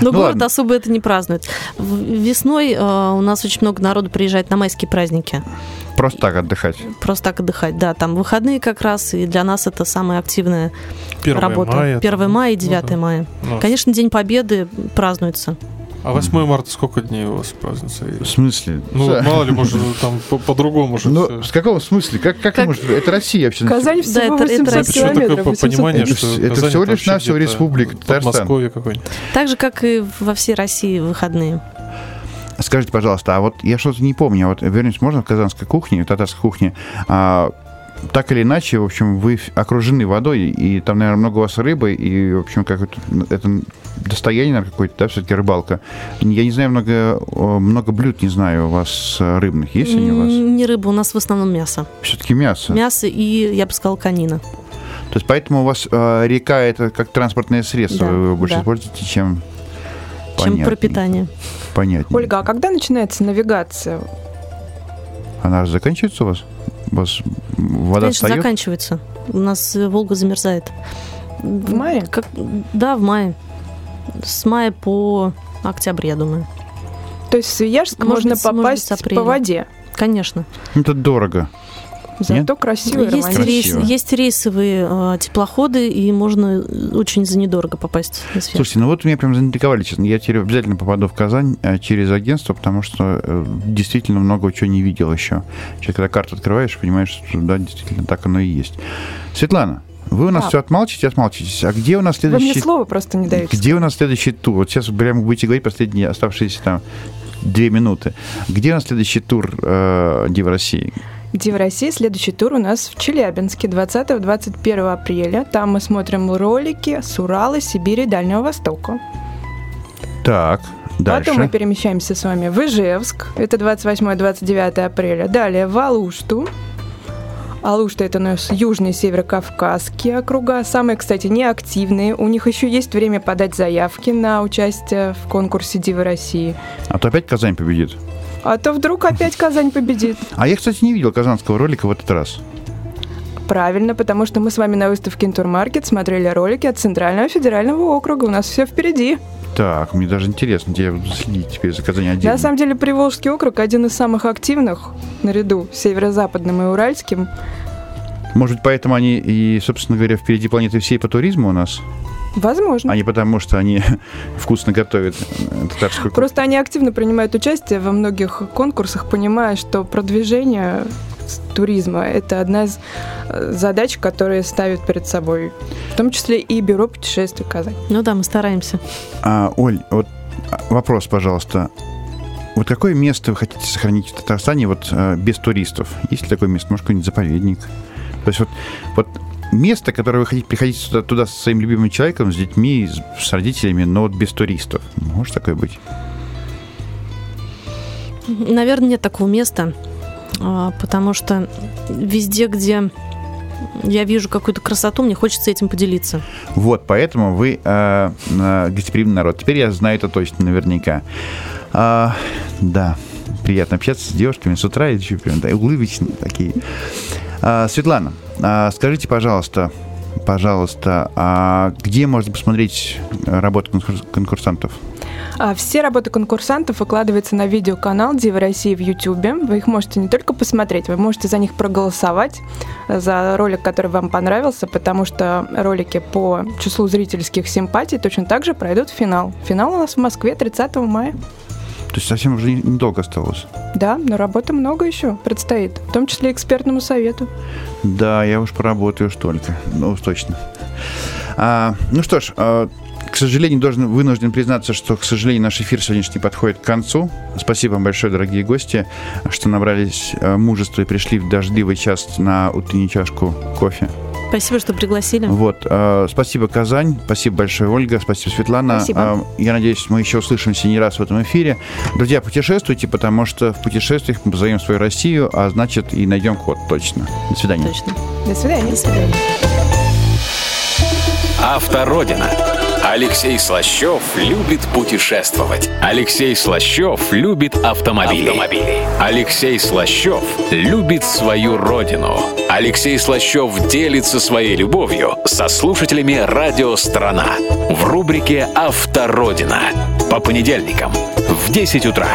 Но Ну город ладно. особо это не празднует. Весной э, у нас очень много народу приезжает на майские праздники. Просто так отдыхать. Просто так отдыхать. Да, там выходные как раз, и для нас это самая активная 1 работа. мая. 1 мая и Ну 9 да. мая. Ну, Конечно, День Победы празднуется. А 8 марта сколько дней у вас празднуется? В смысле? Ну, Са- мало ли, может, там по- по-другому же. Ну, в каком смысле? Как, как, Как- может, это Россия вообще. Казань Да, всего это- это 800 Россия. Почему такое километров. по- 800 понимание, Это что это Казань всего это лишь вообще навсего республика Татарстан. Подмосковье какой-нибудь. Так же, как и во всей России в выходные. Скажите, пожалуйста, а вот я что-то не помню, а вот вернусь, можно в казанской кухне, в татарской кухне, а, так или иначе, в общем, вы окружены водой, и там, наверное, много у вас рыбы, и, в общем, как это, это достояние, наверное, какое-то, да, все-таки рыбалка. Я не знаю, много, много блюд, не знаю, у вас э, рыбных. Есть они у вас? Не рыба, у нас в основном мясо. Все-таки мясо. Мясо и, я бы сказала, конина. То есть поэтому у вас э, река это как транспортное средство, Да, вы его больше да. используете, чем Чем понятнее. пропитание. Понятнее. Ольга, а когда начинается навигация? Она заканчивается у вас? Вас вода Конечно, встает? заканчивается. У нас э, Волга замерзает. В мае? Как, да, в мае. С мая по октябрь, я думаю. То есть в Свияжск Может можно быть, может быть, попасть с апреля. по воде. Конечно. Это дорого. Зато красиво и Есть, рейс- Красиво. есть рейсовые э, теплоходы, и можно очень за недорого попасть на связь. Слушайте, ну вот меня прям заинтриговали, честно. Я теперь обязательно попаду в Казань э, через агентство, потому что э, действительно много чего не видел еще. Сейчас, когда карту открываешь, понимаешь, что да, действительно так оно и есть. Светлана, вы у нас Да. все отмалчиваете, отмалчиваетесь. А где у нас Вы мне следующий... слово просто не даете. Где у нас следующий тур? Вот сейчас прямо будете говорить последние оставшиеся там две минуты. Где у нас следующий тур э, Дива России? Дива России. Следующий тур у нас в Челябинске 20-21 апреля. Там мы смотрим ролики с Урала, Сибири и Дальнего Востока. Так, дальше. Потом мы перемещаемся с вами в Ижевск. Это 28-29 апреля. Далее в Алушту. Алушта это у нас южные северокавказские округа. Самые, кстати, неактивные. У них еще есть время подать заявки на участие в конкурсе Дивы России. А то опять Казань победит. А то вдруг опять Казань победит. А я, кстати, не видел казанского ролика в этот раз. Правильно, потому что мы с вами на выставке Интурмаркет смотрели ролики от Центрального федерального округа. У нас все впереди. Так, мне даже интересно, где я буду следить теперь за Казань отдельно. На самом деле, Приволжский округ один из самых активных наряду с северо-западным и уральским. Может быть, поэтому они и, собственно говоря, впереди планеты всей по туризму у нас, Возможно. а не потому, что они вкусно готовят татарскую кухню. Просто они активно принимают участие во многих конкурсах, понимая, что продвижение туризма. Это одна из э, задач, которые ставят перед собой, в том числе и бюро путешествий Казань. Ну да, мы стараемся. А, Оль, вот а, вопрос, пожалуйста. Вот какое место вы хотите сохранить в Татарстане вот э, без туристов? Есть ли такое место? Может, какой-нибудь заповедник? То есть вот, вот место, которое вы хотите приходить туда, туда со своим любимым человеком, с детьми, с, с родителями, но вот без туристов. Может такое быть? Наверное, нет такого места, а, потому что везде, где я вижу какую-то красоту, мне хочется этим поделиться. Вот, поэтому вы э, э, гостеприимный народ. Теперь я знаю это точно, наверняка. А, да, приятно общаться с девушками с утра, и еще прям да, улыбочные такие. А, Светлана, а, скажите, пожалуйста, пожалуйста, а где можно посмотреть работу конкурсантов? А все работы конкурсантов выкладываются на видеоканал Дива России в Ютубе. Вы их можете не только посмотреть, вы можете за них проголосовать, за ролик, который вам понравился, потому что ролики по числу зрительских симпатий точно так же пройдут в финал. Финал у нас в Москве 30 мая. То есть совсем уже недолго осталось. Да, но работы много еще предстоит, в том числе экспертному совету. Да, я уж поработаю уж только, ну уж точно. А, ну что ж, а, к сожалению, должен вынужден признаться, что, к сожалению, наш эфир сегодняшний подходит к концу. Спасибо вам большое, дорогие гости, что набрались э, мужества и пришли в дождливый час на утреннюю чашку кофе. Спасибо, что пригласили. Вот, э, спасибо, Казань, спасибо большое, Ольга, спасибо, Светлана. Спасибо. Э, я надеюсь, мы еще услышимся не раз в этом эфире. Друзья, путешествуйте, потому что в путешествиях мы позовем свою Россию, а значит и найдем ход точно. До свидания. Точно. До свидания. До свидания. Автородина. Алексей Слащев любит путешествовать. Алексей Слащев любит автомобили. автомобили. Алексей Слащев любит свою родину. Алексей Слащев делится своей любовью со слушателями «Радио Страна» в рубрике «Автородина» по понедельникам в 10 утра.